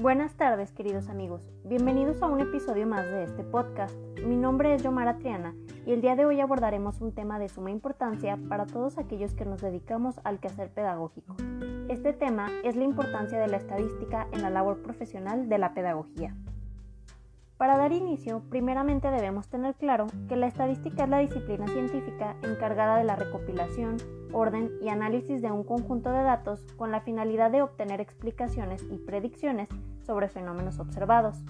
Buenas tardes queridos amigos, bienvenidos a un episodio más de este podcast. Mi nombre es Yomara Triana y el día de hoy abordaremos un tema de suma importancia para todos aquellos que nos dedicamos al quehacer pedagógico. Este tema es la importancia de la estadística en la labor profesional de la pedagogía. Para dar inicio, primeramente debemos tener claro que la estadística es la disciplina científica encargada de la recopilación, orden y análisis de un conjunto de datos con la finalidad de obtener explicaciones y predicciones sobre fenómenos observados.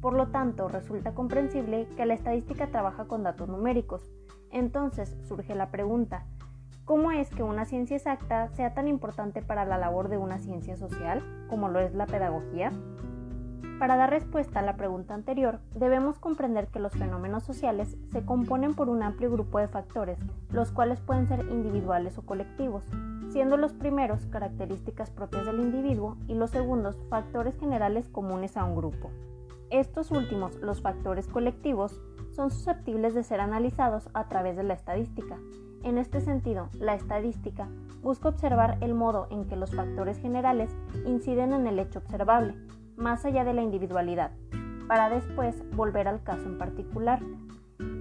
Por lo tanto, resulta comprensible que la estadística trabaja con datos numéricos. Entonces surge la pregunta, ¿cómo es que una ciencia exacta sea tan importante para la labor de una ciencia social como lo es la pedagogía? Para dar respuesta a la pregunta anterior, debemos comprender que los fenómenos sociales se componen por un amplio grupo de factores, los cuales pueden ser individuales o colectivos, siendo los primeros características propias del individuo y los segundos factores generales comunes a un grupo. Estos últimos, los factores colectivos, son susceptibles de ser analizados a través de la estadística. En este sentido, la estadística busca observar el modo en que los factores generales inciden en el hecho observable, más allá de la individualidad, para después volver al caso en particular.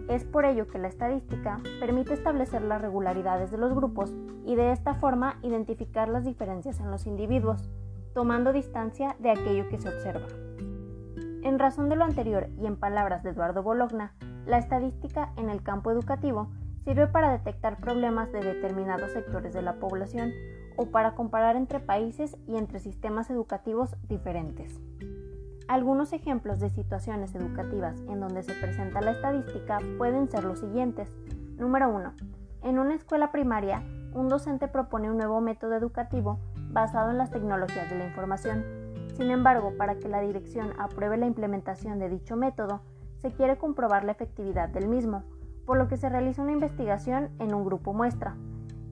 Es por ello que la estadística permite establecer las regularidades de los grupos y de esta forma identificar las diferencias en los individuos, tomando distancia de aquello que se observa. En razón de lo anterior y en palabras de Eduardo Bologna, la estadística en el campo educativo sirve para detectar problemas de determinados sectores de la población o para comparar entre países y entre sistemas educativos diferentes. Algunos ejemplos de situaciones educativas en donde se presenta la estadística pueden ser los siguientes. Número 1. En una escuela primaria, un docente propone un nuevo método educativo basado en las tecnologías de la información. Sin embargo, para que la dirección apruebe la implementación de dicho método, se quiere comprobar la efectividad del mismo, por lo que se realiza una investigación en un grupo muestra.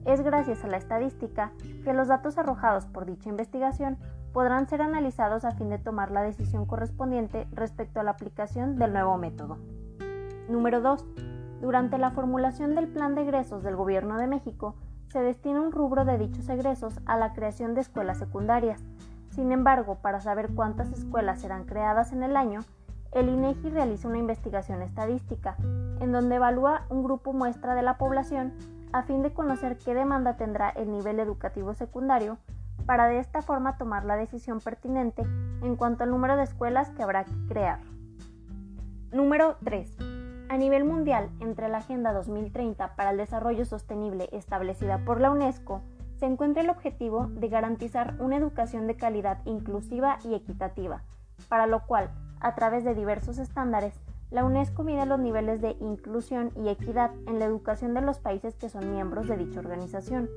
Es gracias a la estadística que los datos arrojados por dicha investigación podrán ser analizados a fin de tomar la decisión correspondiente respecto a la aplicación del nuevo método. Número 2. Durante la formulación del plan de egresos del Gobierno de México, se destina un rubro de dichos egresos a la creación de escuelas secundarias. Sin embargo, para saber cuántas escuelas serán creadas en el año, el INEGI realiza una investigación estadística, en donde evalúa un grupo muestra de la población a fin de conocer qué demanda tendrá el nivel educativo secundario para de esta forma tomar la decisión pertinente en cuanto al número de escuelas que habrá que crear. Número 3. A nivel mundial, entre la Agenda 2030 para el Desarrollo Sostenible establecida por la UNESCO, se encuentra el objetivo de garantizar una educación de calidad inclusiva y equitativa, para lo cual, a través de diversos estándares, la UNESCO mide los niveles de inclusión y equidad en la educación de los países que son miembros de dicha organización.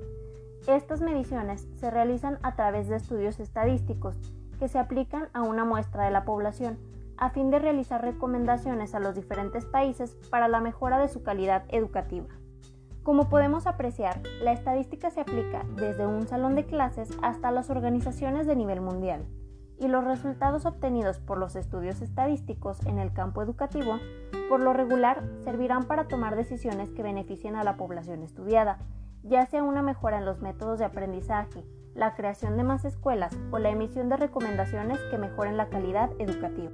Estas mediciones se realizan a través de estudios estadísticos que se aplican a una muestra de la población a fin de realizar recomendaciones a los diferentes países para la mejora de su calidad educativa. Como podemos apreciar, la estadística se aplica desde un salón de clases hasta las organizaciones de nivel mundial y los resultados obtenidos por los estudios estadísticos en el campo educativo, por lo regular, servirán para tomar decisiones que beneficien a la población estudiada, ya sea una mejora en los métodos de aprendizaje, la creación de más escuelas o la emisión de recomendaciones que mejoren la calidad educativa.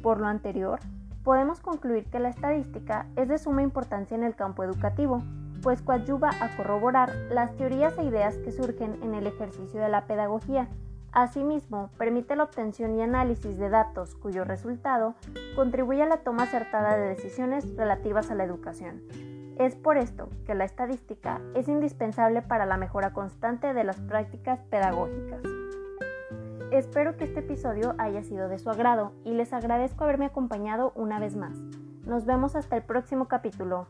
Por lo anterior, podemos concluir que la estadística es de suma importancia en el campo educativo, pues coadyuva a corroborar las teorías e ideas que surgen en el ejercicio de la pedagogía, Asimismo, permite la obtención y análisis de datos cuyo resultado contribuye a la toma acertada de decisiones relativas a la educación. Es por esto que la estadística es indispensable para la mejora constante de las prácticas pedagógicas. Espero que este episodio haya sido de su agrado y les agradezco haberme acompañado una vez más. Nos vemos hasta el próximo capítulo.